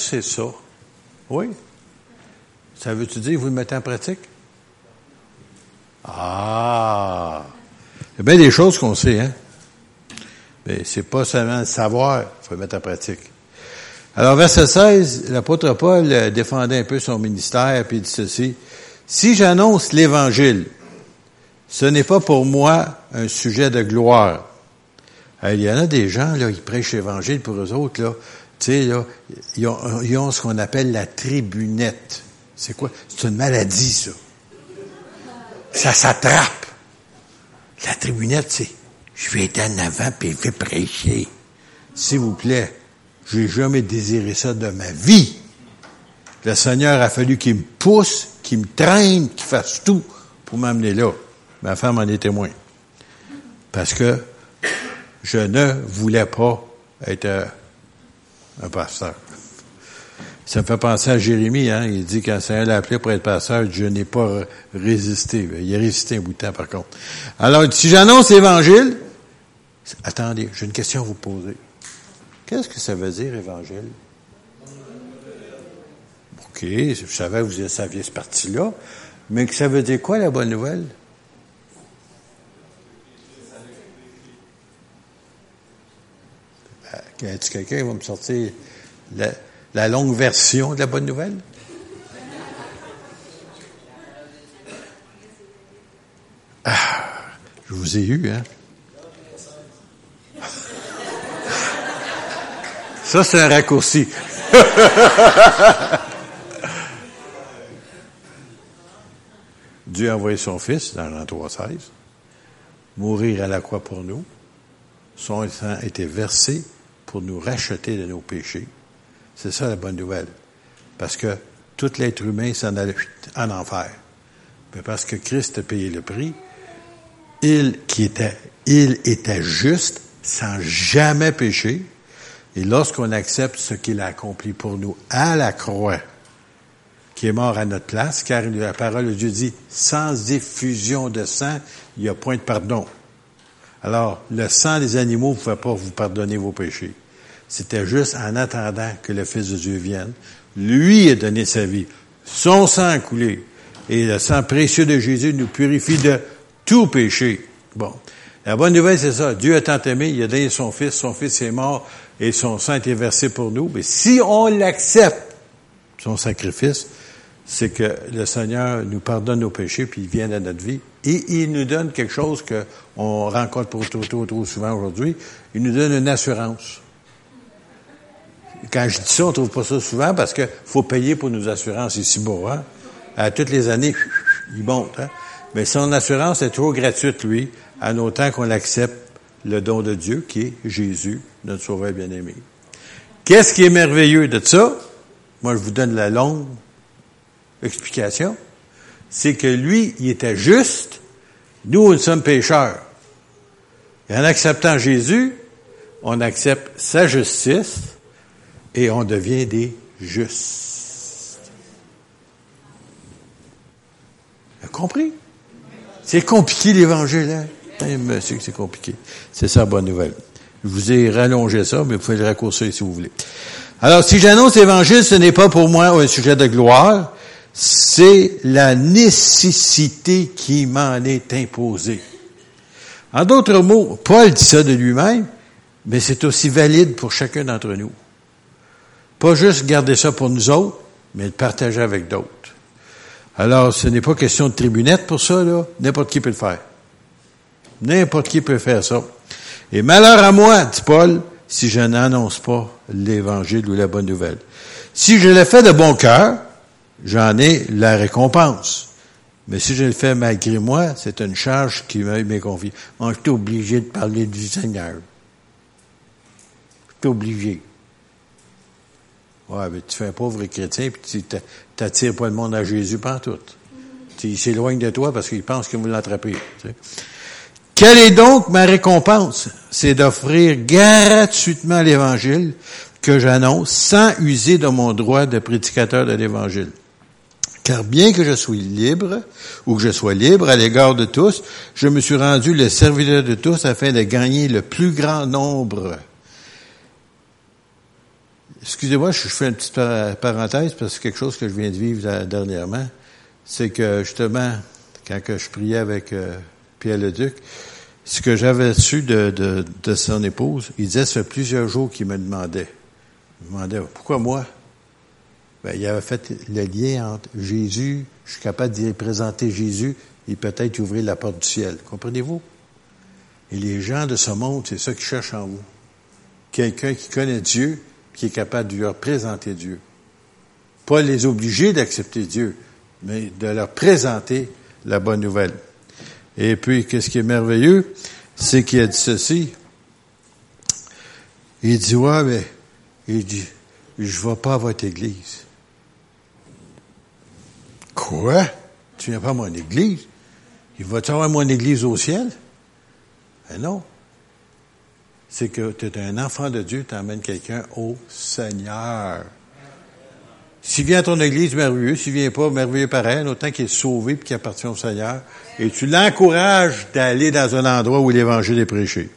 c'est ça. Oui. Ça veut-tu dire vous le mettez en pratique? Ah! Il y a bien des choses qu'on sait, hein? Mais c'est pas seulement le savoir, il faut le mettre en pratique. Alors, verset 16, l'apôtre Paul défendait un peu son ministère, puis il dit ceci. Si j'annonce l'Évangile, ce n'est pas pour moi un sujet de gloire. Il y en a des gens, là, ils prêchent l'Évangile pour eux autres, là. Sais, là, ils ont, ils ont ce qu'on appelle la tribunette. C'est quoi? C'est une maladie, ça. Ça s'attrape. La tribunette, c'est, je vais être en avant puis je vais prêcher. S'il vous plaît, j'ai jamais désiré ça de ma vie. Le Seigneur a fallu qu'il me pousse, qu'il me traîne, qu'il fasse tout pour m'amener là. Ma femme en est témoin. Parce que je ne voulais pas être un pasteur. Ça me fait penser à Jérémie, hein? Il dit quand Seigneur l'a appelé pour être pasteur, je n'ai pas résisté. Il a résisté un bout de temps, par contre. Alors, si j'annonce l'évangile, attendez, j'ai une question à vous poser. Qu'est-ce que ça veut dire, évangile? OK, je savais que vous saviez ce parti-là. Mais que ça veut dire quoi, la bonne nouvelle? Y a quelqu'un va me sortir la, longue version de la bonne nouvelle? Ah, je vous ai eu, hein? Ça, c'est un raccourci. Dieu a envoyé son Fils dans l'an 3.16, mourir à la croix pour nous. Son sang a été versé pour nous racheter de nos péchés. C'est ça la bonne nouvelle. Parce que tout l'être humain s'en allait en enfer. Mais parce que Christ a payé le prix, il qui était, il était juste, sans jamais pécher, et lorsqu'on accepte ce qu'il a accompli pour nous à la croix, qui est mort à notre place, car la parole de Dieu dit, sans effusion de sang, il n'y a point de pardon. Alors, le sang des animaux ne pouvait pas vous pardonner vos péchés. C'était juste en attendant que le Fils de Dieu vienne. Lui a donné sa vie. Son sang a coulé. Et le sang précieux de Jésus nous purifie de tout péché. Bon. La bonne nouvelle, c'est ça. Dieu a tant aimé, il a donné son Fils, son Fils est mort et son sang a été versé pour nous. Mais si on l'accepte, son sacrifice, c'est que le Seigneur nous pardonne nos péchés, puis il vient dans notre vie. Et il nous donne quelque chose qu'on rencontre pour trop, trop, trop souvent aujourd'hui. Il nous donne une assurance. Quand je dis ça, on trouve pas ça souvent parce que faut payer pour nos assurances ici beau, hein? À toutes les années, il monte, hein? Mais son assurance est toujours gratuite, lui, en autant qu'on accepte le don de Dieu, qui est Jésus, notre Sauveur bien-aimé. Qu'est-ce qui est merveilleux de ça? Moi, je vous donne la longue explication. C'est que lui, il était juste. Nous, nous sommes pécheurs. Et en acceptant Jésus, on accepte sa justice, et on devient des justes. Vous compris? C'est compliqué l'évangile, hein? Monsieur, c'est compliqué. C'est ça bonne nouvelle. Je vous ai rallongé ça, mais vous pouvez le raccourcir si vous voulez. Alors, si j'annonce l'évangile, ce n'est pas pour moi un sujet de gloire, c'est la nécessité qui m'en est imposée. En d'autres mots, Paul dit ça de lui-même, mais c'est aussi valide pour chacun d'entre nous. Pas juste garder ça pour nous autres, mais le partager avec d'autres. Alors, ce n'est pas question de tribunette pour ça, là. N'importe qui peut le faire. N'importe qui peut faire ça. Et malheur à moi, dit Paul, si je n'annonce pas l'évangile ou la bonne nouvelle. Si je le fais de bon cœur, j'en ai la récompense. Mais si je le fais malgré moi, c'est une charge qui m'est confiée. Moi, je suis obligé de parler du Seigneur. Je suis obligé. Ouais, tu fais un pauvre chrétien puis tu t'attires pas le monde à Jésus tout. Il s'éloigne de toi parce qu'il pense que vous l'attrapez. Quelle est donc ma récompense? C'est d'offrir gratuitement l'Évangile que j'annonce sans user de mon droit de prédicateur de l'Évangile. Car bien que je sois libre, ou que je sois libre à l'égard de tous, je me suis rendu le serviteur de tous afin de gagner le plus grand nombre Excusez-moi, je fais une petite parenthèse parce que c'est quelque chose que je viens de vivre dernièrement. C'est que justement, quand je priais avec euh, Pierre Leduc, ce que j'avais su de, son épouse, il disait, ça plusieurs jours qu'il me demandait. Il me demandait, pourquoi moi? Ben, il avait fait le lien entre Jésus, je suis capable d'y présenter Jésus et peut-être ouvrir la porte du ciel. Comprenez-vous? Et les gens de ce monde, c'est ça qu'ils cherchent en vous. Quelqu'un qui connaît Dieu, qui est capable de leur présenter Dieu. Pas les obliger d'accepter Dieu, mais de leur présenter la bonne nouvelle. Et puis, qu'est-ce qui est merveilleux, c'est qu'il a dit ceci. Il dit, ouais, mais, il dit, je ne vais pas à votre église. Quoi? Tu viens pas à mon église? Il va-tu avoir mon église au ciel? Ben non. C'est que tu es un enfant de Dieu, tu amènes quelqu'un au Seigneur. S'il vient à ton église, merveilleux. S'il vient pas, merveilleux pareil, autant qu'il est sauvé et qu'il appartient au Seigneur. Et tu l'encourages d'aller dans un endroit où l'Évangile est prêché.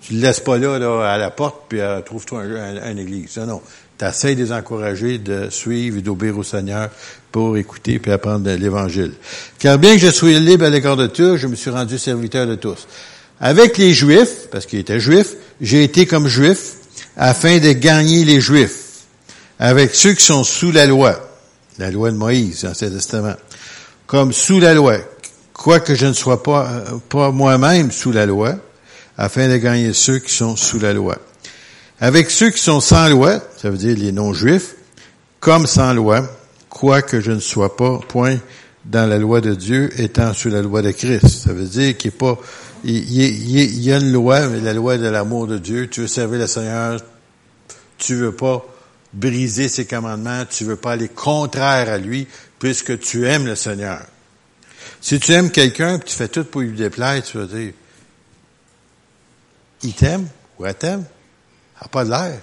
Tu le laisses pas là, là à la porte, puis euh, trouve-toi un, église. Non, non. Tu essaies de les encourager de suivre et d'obéir au Seigneur pour écouter puis apprendre l'Évangile. Car bien que je sois libre à l'égard de tous, je me suis rendu serviteur de tous. Avec les Juifs, parce qu'il était juif, j'ai été comme juif afin de gagner les Juifs avec ceux qui sont sous la loi, la loi de Moïse, l'Ancien Testament, comme sous la loi, quoique je ne sois pas, euh, pas moi-même sous la loi, afin de gagner ceux qui sont sous la loi. Avec ceux qui sont sans loi, ça veut dire les non-juifs, comme sans loi, quoique je ne sois pas point dans la loi de Dieu, étant sous la loi de Christ. Ça veut dire qu'il est pas, il, y a une loi, mais la loi de l'amour de Dieu. Tu veux servir le Seigneur, tu veux pas briser ses commandements, tu veux pas aller contraire à lui, puisque tu aimes le Seigneur. Si tu aimes quelqu'un, tu fais tout pour lui déplaire, tu vas dire, il t'aime ou elle t'aime, elle n'a pas de l'air.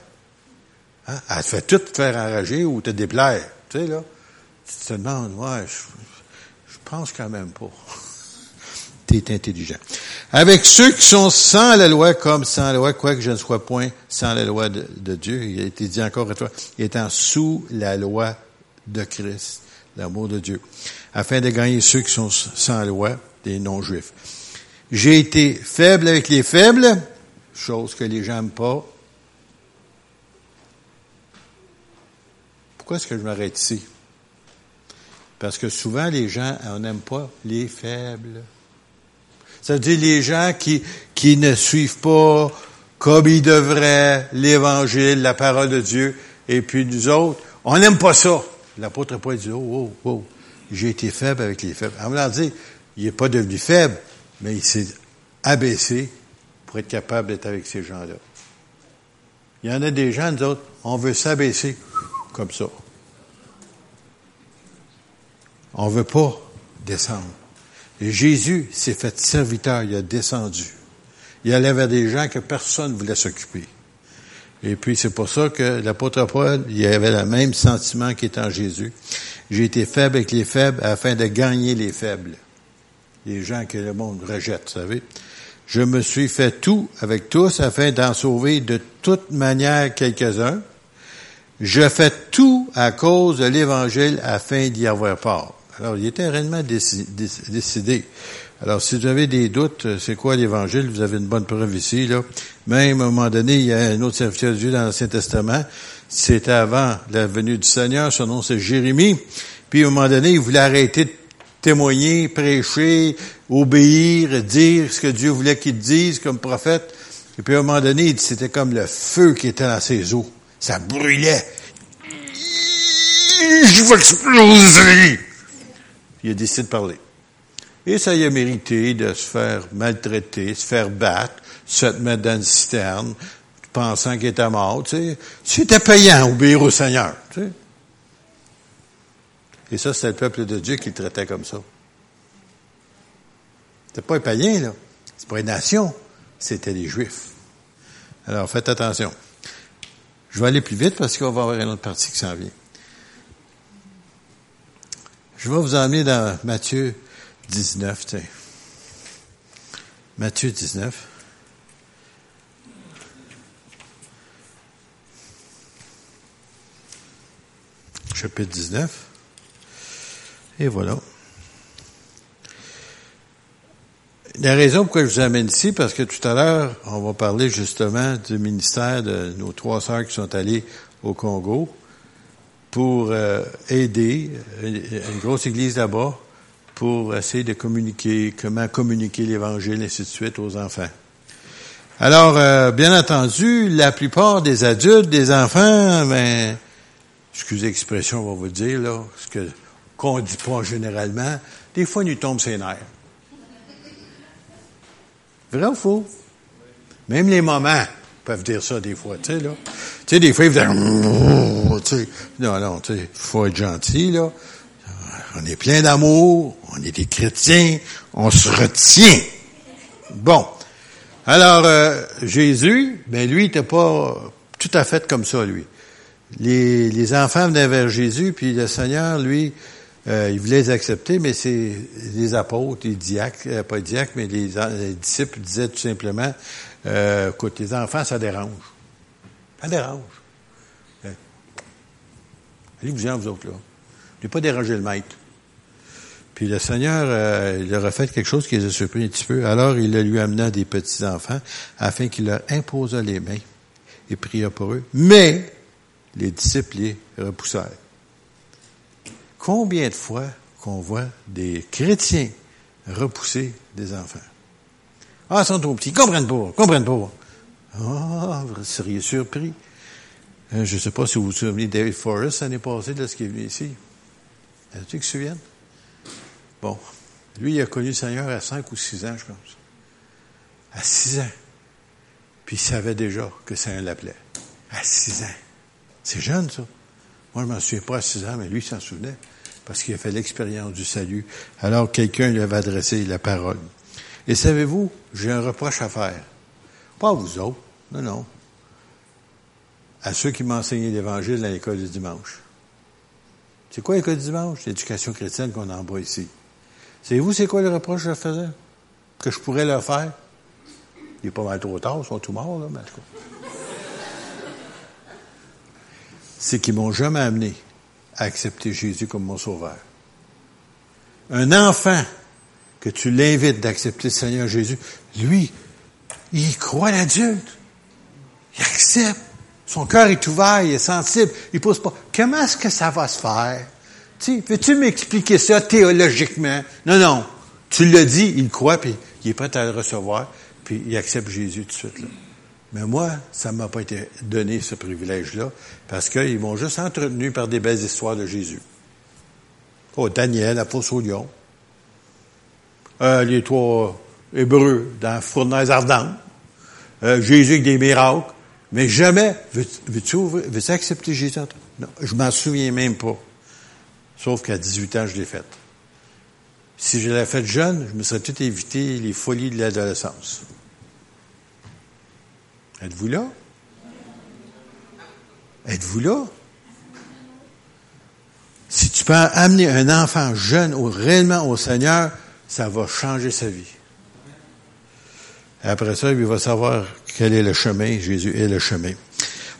Hein? Elle te fait tout te faire enrager ou te déplaire. Tu sais, là, tu te demandes, ouais, je, je pense quand même pas. Tu es intelligent avec ceux qui sont sans la loi comme sans la loi, quoique je ne sois point sans la loi de, Dieu. Il a été dit encore à toi, étant sous la loi de Christ, l'amour de Dieu, afin de gagner ceux qui sont sans loi, des non-juifs. J'ai été faible avec les faibles, chose que les gens n'aiment pas. Pourquoi est-ce que je m'arrête ici? Parce que souvent, les gens, on n'aime pas les faibles. Ça veut dire les gens qui, qui ne suivent pas comme ils devraient l'Évangile, la parole de Dieu, et puis nous autres, on n'aime pas ça. L'apôtre Paul dit, oh, oh, oh, j'ai été faible avec les faibles. En voulant dire, il n'est pas devenu faible, mais il s'est abaissé pour être capable d'être avec ces gens-là. Il y en a des gens, nous autres, on veut s'abaisser comme ça. On veut pas descendre. Jésus s'est fait serviteur, il a descendu. Il allait vers des gens que personne ne voulait s'occuper. Et puis c'est pour ça que l'apôtre Paul, il avait le même sentiment en Jésus. J'ai été faible avec les faibles afin de gagner les faibles. Les gens que le monde rejette, vous savez. Je me suis fait tout avec tous afin d'en sauver de toute manière quelques-uns. Je fais tout à cause de l'Évangile afin d'y avoir part. Alors, il était réellement décidé. Alors, si vous avez des doutes, euh, c'est quoi l'Évangile, vous avez une bonne preuve ici. Là. Même à un moment donné, il y a un autre serviteur de Dieu dans l'Ancien Testament. C'était avant la venue du Seigneur, son nom c'est Jérémie. Puis à un moment donné, il voulait arrêter de témoigner, prêcher, obéir, dire ce que Dieu voulait qu'il dise comme prophète. Et puis à un moment donné, c'était comme le feu qui était dans ses eaux. Ça brûlait. Je vais exploser! Il a décidé de parler. Et ça y a mérité de se faire maltraiter, se faire battre, se mettre dans une citerne, pensant qu'il était mort. Tu. C'était payant, obéir au Seigneur. Et ça, c'était le peuple de Dieu qui le traitait comme ça. C'était pas un païen, là. C'est pas une nation. C'était les Juifs. Alors, faites attention. Je vais aller plus vite parce qu'on va avoir une autre partie qui s'en vient. Je vais vous emmener dans Matthieu 19, tiens. Matthieu 19. chapitre 19. Et voilà. La raison pourquoi je vous amène ici, parce que tout à l'heure, on va parler justement du ministère de nos trois sœurs qui sont allées au Congo pour euh, aider une grosse église là-bas pour essayer de communiquer, comment communiquer l'Évangile, et ainsi de suite, aux enfants. Alors, euh, bien entendu, la plupart des adultes, des enfants, ben, excusez l'expression, on va vous dire, là, ce que qu'on dit pas généralement, des fois, ils nous tombent ses nerfs. Vrai ou faux? Même les mamans peuvent dire ça des fois, tu sais, là. Tu sais, des fois, ils non, non, tu sais, faut être gentil, là. On est plein d'amour, on est des chrétiens, on se retient. Bon. Alors, euh, Jésus, ben lui, il n'était pas tout à fait comme ça, lui. Les, les enfants venaient vers Jésus, puis le Seigneur, lui, euh, il voulait les accepter, mais c'est les apôtres, les diacres, euh, pas les diacres, mais les, disciples disaient tout simplement, euh, écoute, les enfants, ça dérange. Ça dérange. Allez-vous-en, vous autres, là. Ne pas déranger le maître. Puis le Seigneur, euh, il leur a fait quelque chose qui les a surpris un petit peu. Alors, il lui amena des petits-enfants afin qu'il leur imposât les mains et pria pour eux. Mais les disciples les repoussèrent. Combien de fois qu'on voit des chrétiens repousser des enfants? Ah, ils sont trop petits, comprennent pas, comprennent pas. Ah, vous seriez surpris. Euh, je ne sais pas si vous vous souvenez David Forrest l'année passée, de ce qui est venu ici. Est-ce que se souviennent? Bon. Lui, il a connu le Seigneur à cinq ou six ans, je pense. À six ans. Puis il savait déjà que ça l'appelait. À six ans. C'est jeune, ça. Moi, je m'en souviens pas à six ans, mais lui, il s'en souvenait. Parce qu'il a fait l'expérience du salut. Alors, quelqu'un lui avait adressé la parole. Et savez-vous, j'ai un reproche à faire. Pas à vous autres. Non, non. À ceux qui m'enseignaient l'Évangile à l'école du dimanche. C'est quoi l'école du dimanche? L'éducation chrétienne qu'on envoie ici. Savez-vous c'est quoi le reproche que je faisais? Que je pourrais leur faire? Il n'est pas mal trop tard, ils sont tous morts, là, mais tout. C'est qu'ils m'ont jamais amené à accepter Jésus comme mon sauveur. Un enfant, que tu l'invites d'accepter le Seigneur Jésus, lui, il croit l'adulte. Il accepte. Son cœur est ouvert, il est sensible. Il pose pas. Comment est-ce que ça va se faire? Veux-tu m'expliquer ça théologiquement? Non, non. Tu le dis, il croit, puis il est prêt à le recevoir, puis il accepte Jésus tout de suite. Là. Mais moi, ça ne m'a pas été donné ce privilège-là, parce qu'ils m'ont juste entretenu par des belles histoires de Jésus. Oh, Daniel, la fosse au lion. Euh, les trois Hébreux dans fournaise ardente. Euh, Jésus avec des miracles. Mais jamais, veux-tu veux accepter Jésus? Non, je m'en souviens même pas. Sauf qu'à 18 ans, je l'ai faite. Si je l'avais faite jeune, je me serais tout évité les folies de l'adolescence. Êtes-vous là? Êtes-vous là? Si tu peux amener un enfant jeune réellement au Seigneur, ça va changer sa vie. Après ça, il va savoir quel est le chemin. Jésus est le chemin.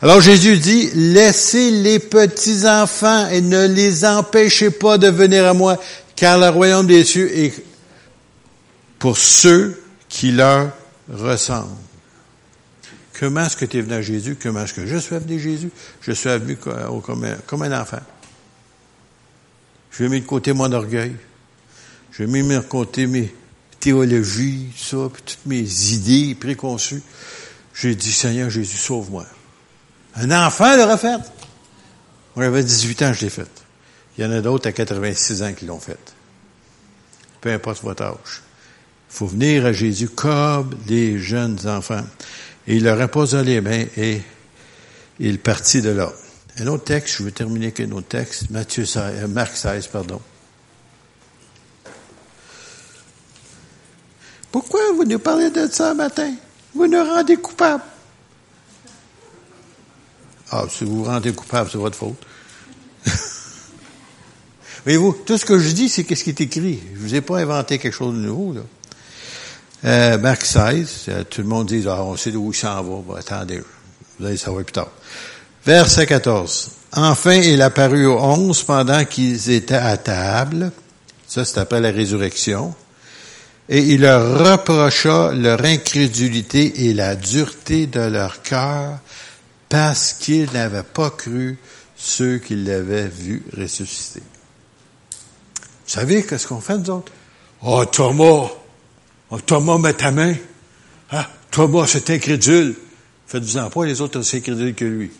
Alors Jésus dit, laissez les petits enfants et ne les empêchez pas de venir à moi, car le royaume des cieux est pour ceux qui leur ressemblent. Comment est-ce que tu es venu à Jésus? Comment est-ce que je suis venu à Jésus? Je suis venu comme un, comme un enfant. Je vais mis de côté mon orgueil. Je vais mis de côté mes théologies, ça, puis toutes mes idées préconçues. J'ai dit, Seigneur Jésus, sauve-moi. Un enfant l'aurait fait. Moi, j'avais 18 ans, je l'ai fait. Il y en a d'autres à 86 ans qui l'ont fait. Peu importe votre âge. Il faut venir à Jésus comme des jeunes enfants. Et il leur imposa les mains et il partit de là. Un autre texte, je vais terminer avec un autre texte, Matthieu 16, euh, Marc 16, pardon. Pourquoi vous nous parlez de ça ce matin? Vous nous rendez coupables. Ah, si vous vous rendez coupable, c'est votre faute. Voyez-vous, tout ce que je dis, c'est qu'est-ce qui est écrit. Je vous ai pas inventé quelque chose de nouveau, là. Euh, Marc 16, euh, tout le monde dit, ah, on sait d'où il s'en va. attendez, vous allez savoir plus tard. Verset 14. Enfin, il apparut aux onze pendant qu'ils étaient à table. Ça, c'est après la résurrection. Et il leur reprocha leur incrédulité et la dureté de leur cœur parce qu'ils n'avaient pas cru ceux qui l'avaient vu ressusciter. Vous savez qu'est-ce qu'on fait, nous autres? Oh, Thomas! Oh, Thomas, mets ta main. Ah, Thomas, c'est incrédule. Faites-vous-en pas, les autres aussi incrédules que lui.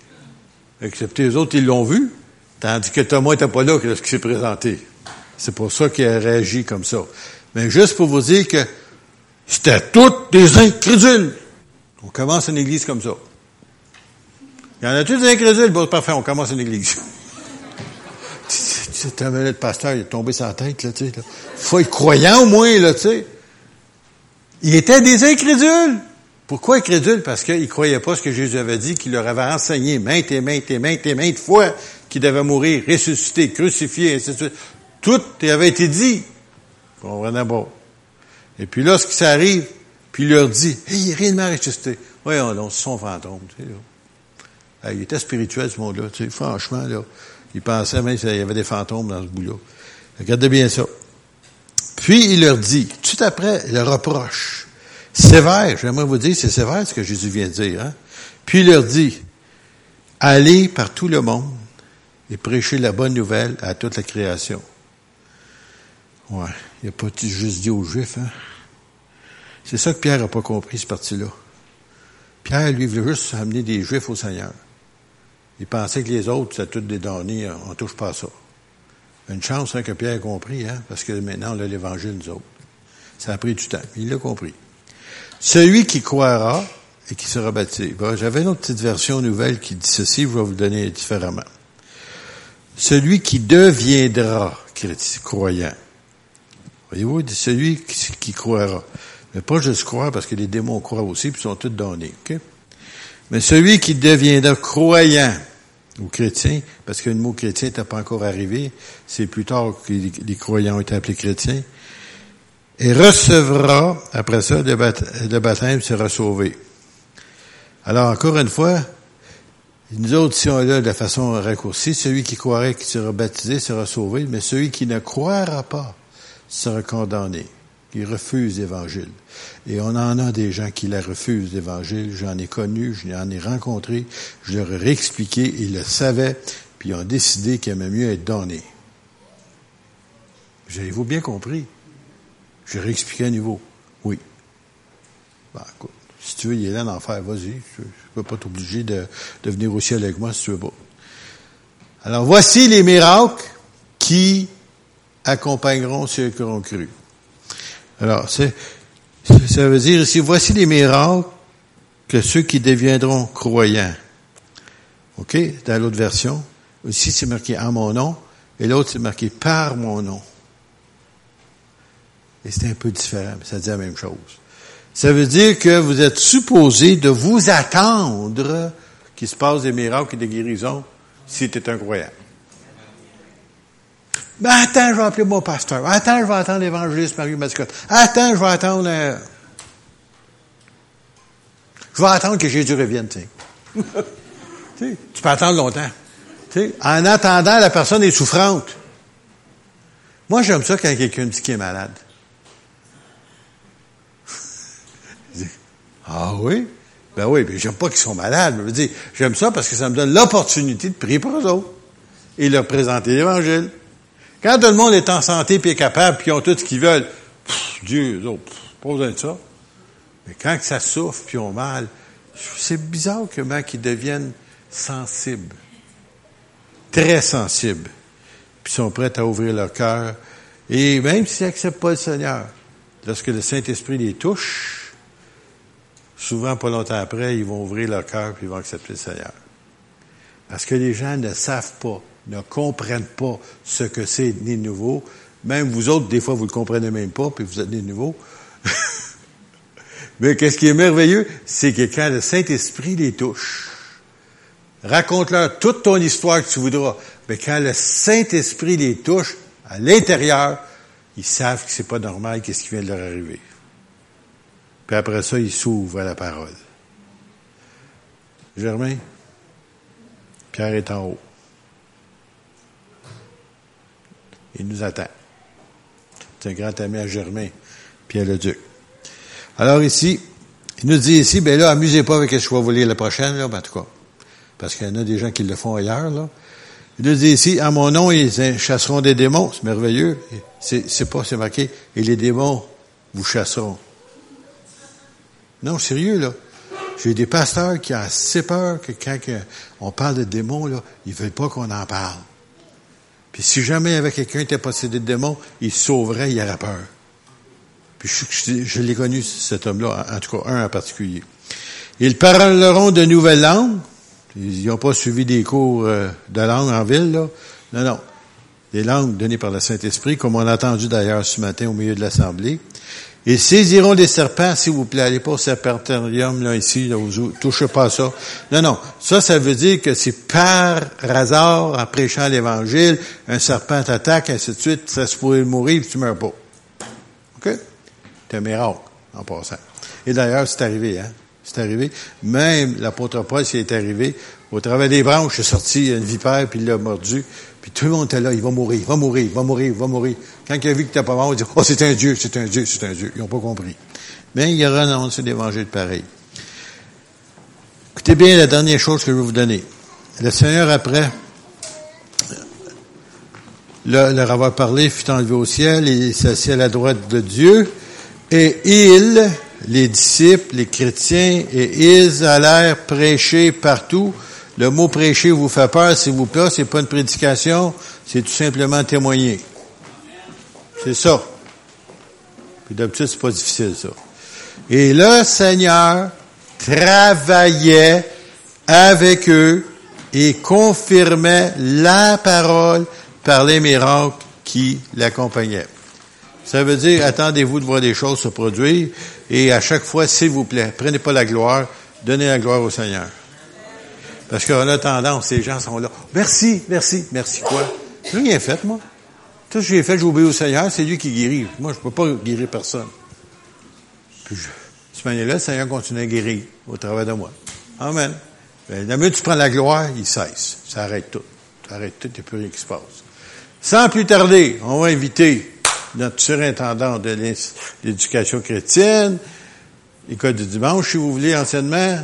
Excepté les autres, ils l'ont vu, tandis que Thomas n'était pas là lorsqu'il s'est présenté? C'est pour ça qu'il a réagi comme ça. Mais juste pour vous dire que c'était toutes des incrédules. On commence une église comme ça. Il y en a tous des incrédules, bon, parfait, on commence une église. C'est un le pasteur, il est tombé sa tête, là, tu sais. Faut être croyant au moins, là, tu sais. Il était des incrédules. Pourquoi incrédule? Parce qu'ils ne croyaient pas ce que Jésus avait dit, qu'il leur avait enseigné maintes et maintes et maintes et maintes fois qu'il devait mourir, ressusciter, crucifier, ainsi de suite. Tout avait été dit. Comprenez pas. Et puis là, ce qui s'arrive, puis il leur dit, hey, rien de mal ressuscité. Voyons donc, c'est son fantôme. Tu sais, là. il était spirituel, ce monde-là. Tu sais, franchement, là, il pensait même qu'il y avait des fantômes dans ce bout-là. Regardez bien ça. Puis il leur dit, tout après, le reproche. Sévère, j'aimerais vous dire, c'est sévère ce que Jésus vient de dire. Hein? Puis il leur dit, allez par tout le monde et prêchez la bonne nouvelle à toute la création. Ouais, il n'a pas juste dit aux Juifs. Hein? C'est ça que Pierre n'a pas compris, ce parti-là. Pierre, lui, voulait juste amener des Juifs au Seigneur. Il pensait que les autres, c'était tout des damnés, on ne touche pas à ça. Une chance hein, que Pierre a compris, hein, parce que maintenant, on a l'Évangile, nous autres. Ça a pris du temps, il l'a compris. Celui qui croira et qui sera baptisé. J'avais une autre petite version nouvelle qui dit ceci, je vais vous le donner différemment. Celui qui deviendra croyant. Voyez-vous, il celui qui, croira. Mais pas juste croire, parce que les démons croient aussi, puis sont tous donnés. Mais celui qui deviendra croyant ou chrétien, parce que mot chrétien n'était pas encore arrivé, c'est plus tard que les croyants ont été appelés chrétiens, et recevra, après ça, le, baptême, sera sauvé. Alors, encore une fois, nous autres, si on là de façon raccourcie, celui qui croirait qu'il sera baptisé sera sauvé, mais celui qui ne croira pas sera condamné. Il refuse l'Évangile. Et on en a des gens qui la refusent, l'Évangile. J'en ai connu, j'en ai rencontré, je leur ai réexpliqué, ils le savaient, puis ils ont décidé qu'il aimait mieux être donné. Vous avez-vous bien compris? J'ai réexpliqué à nouveau. Oui. Ben, écoute, si tu veux y aller en enfer, vas-y. Je ne peux pas t'obliger de, de venir au ciel avec moi si tu veux pas. Alors, voici les miracles qui accompagneront ceux qui auront cru. Alors, ça veut dire ici, voici les miracles que ceux qui deviendront croyants. OK? Dans l'autre version. Ici, c'est marqué en mon nom, et l'autre, c'est marqué par mon nom. Et c'est un peu différent, mais ça dit la même chose. Ça veut dire que vous êtes supposé de vous attendre qu'il se passe des miracles et des guérisons si tu es un croyant. Ben, attends, je vais appeler mon pasteur. Attends, je vais attendre l'évangéliste Marie Mascotte. Attends, je vais attendre... Euh, je vais attendre que Jésus revienne, tu sais. tu peux attendre longtemps. en attendant, la personne est souffrante. Moi, j'aime ça quand quelqu'un dit qu'il est malade. Ah oui? Ben oui, mais j'aime pas qu'ils sont malades. Je veux dire, j'aime ça parce que ça me donne l'opportunité de prier pour eux autres et leur présenter l'Évangile. Quand tout le monde est en santé puis est capable puis ils ont tout ce qu'ils veulent, Dieu, eux autres, pas besoin de ça. Mais quand ça souffre puis ils ont mal, c'est bizarre même qu'ils deviennent sensibles. Très sensibles. Puis sont prêts à ouvrir leur cœur. Et même s'ils n'acceptent pas le Seigneur, lorsque le Saint-Esprit les touche, souvent pas longtemps après, ils vont ouvrir leur cœur puis ils vont accepter le Seigneur. Parce que les gens ne savent pas, ne comprennent pas ce que c'est né nouveau. Même vous autres, des fois, vous le comprenez même pas, puis vous êtes né nouveau. Mais qu'est-ce qui est merveilleux, c'est que quand le Saint-Esprit les touche, raconte-leur toute ton histoire que tu voudras. Mais quand le Saint-Esprit les touche, à l'intérieur, ils savent que c'est pas normal, qu'est-ce qui vient de leur arriver. Puis après ça, il s'ouvre à la parole. Germain? Pierre est en haut. Il nous attend. C'est un grand ami à Germain, Pierre le Duc. Alors ici, il nous dit ici, ben là, amusez pas avec ce que je vais vous lire la prochaine, là, ben, en tout cas. Parce qu'il y en a des gens qui le font ailleurs, là. Il nous dit ici, à mon nom, ils chasseront des démons. C'est merveilleux. C'est, pas, c'est marqué, et les démons vous chasseront. Non, sérieux, là. J'ai des pasteurs qui ont assez peur que quand on parle de démons, là, ils veulent pas qu'on en parle. Puis si jamais il y avait quelqu'un qui était possédé de démons, il sauverait, il aurait peur. Puis je, l'ai connu, cet homme-là, en tout cas un en particulier. Ils parleront de nouvelles langues. Ils n'ont pas suivi des cours euh, de langue en ville, là. Non, non. Des langues données par le Saint-Esprit, comme on a entendu d'ailleurs ce matin au milieu de l'Assemblée. Ils saisiront des serpents, s'il vous plaît. Allez pas au serpentarium, là, ici, là, touchez pas ça. Non, non. Ça, ça veut dire que c'est par hasard, en prêchant l'Évangile, un serpent t'attaque, ainsi de suite, ça se pourrait mourir, puis tu meurs pas. OK? C'est un miracle, en passant. Et d'ailleurs, c'est arrivé, hein? C'est arrivé. Même l'apôtre Paul, s'il est arrivé, au travers des branches, est sorti une vipère, puis il l'a mordu. Puis tout le monde était là, il va mourir, il va mourir, il va mourir, il va mourir. Quand il a vu que t'es pas mort, il dit, oh, c'est un Dieu, c'est un Dieu, c'est un Dieu. Ils n'ont pas compris. Mais il a renoncé l'évangile pareil. Écoutez bien la dernière chose que je vais vous donner. Le Seigneur, après leur avoir parlé, fut enlevé au ciel et s'assit à la droite de Dieu. Et il, les disciples, les chrétiens, et ils allèrent prêcher partout. Le mot prêcher vous fait peur, s'il vous plaît, c'est pas une prédication, c'est tout simplement témoigner. C'est ça. Puis d'habitude, c'est pas difficile, ça. Et le Seigneur travaillait avec eux et confirmait la parole par les miracles qui l'accompagnaient. Ça veut dire, attendez-vous de voir des choses se produire et à chaque fois, s'il vous plaît, prenez pas la gloire, donnez la gloire au Seigneur. Parce qu'on a tendance, ces gens sont là. Merci, merci, merci quoi? J'ai rien fait, moi. Tout ce que j'ai fait, j'ai oublié au Seigneur, c'est lui qui guérit. Moi, je peux pas guérir personne. Puis, je, de cette manière-là, le Seigneur continue à guérir au travers de moi. Amen. Ben, la minute tu prends la gloire, il cesse. Ça arrête tout. Ça arrête tout, il n'y a plus rien qui se passe. Sans plus tarder, on va inviter notre surintendant de l'éducation chrétienne, l'école du dimanche, si vous voulez, anciennement,